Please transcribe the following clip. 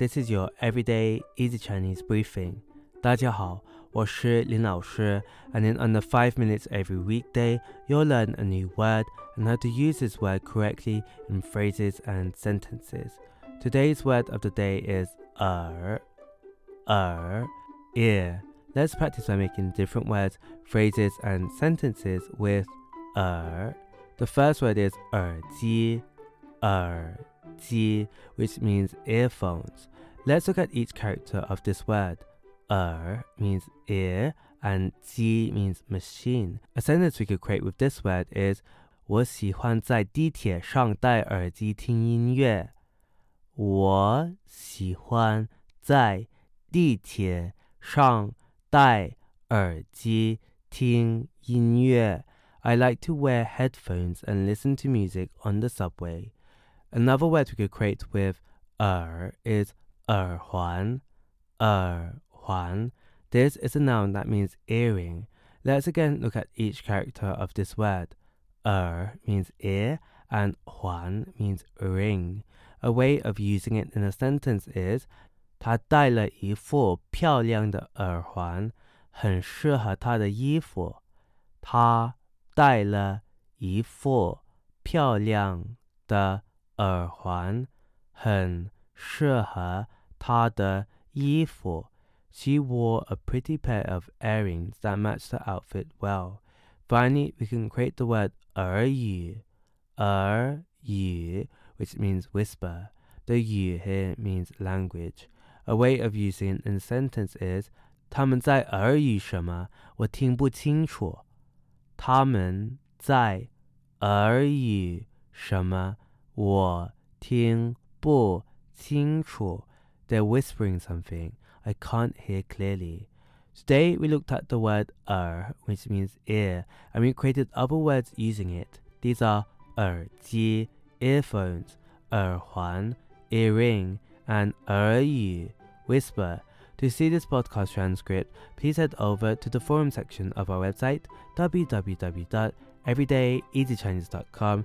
This is your everyday easy Chinese briefing. 大家好，我是林老师, and in under 5 minutes every weekday, you'll learn a new word and how to use this word correctly in phrases and sentences. Today's word of the day is er, er, ear. Let's practice by making different words, phrases, and sentences with er. The first word is 耳机,耳 机, which means earphones. Let's look at each character of this word. 耳 means ear and 机 means machine. A sentence we could create with this word is 我喜欢在地铁上戴耳机听音乐。我喜欢在地铁上戴耳机听音乐。I like to wear headphones and listen to music on the subway. Another word we could create with er is 耳环,耳环. This is a noun that means earring. Let's again look at each character of this word. Er means ear and 环 means ring. A way of using it in a sentence is 她戴了一副漂亮的耳环，很适合她的衣服。她戴了一副漂亮的 耳环，很适合她的衣服。She wore a pretty pair of earrings that matched her outfit well. Finally, we can create the word 耳语,耳语, which means whisper. The 语 here means language. A way of using it in a sentence is 他们在耳语什么？我听不清楚。他们在耳语什么？ 我听不清楚。They're whispering something. I can't hear clearly. Today we looked at the word er, which means ear, and we created other words using it. These are 耳机 earphones, 耳环 earring, and 耳语 whisper. To see this podcast transcript, please head over to the forum section of our website www.everydayeasychinese.com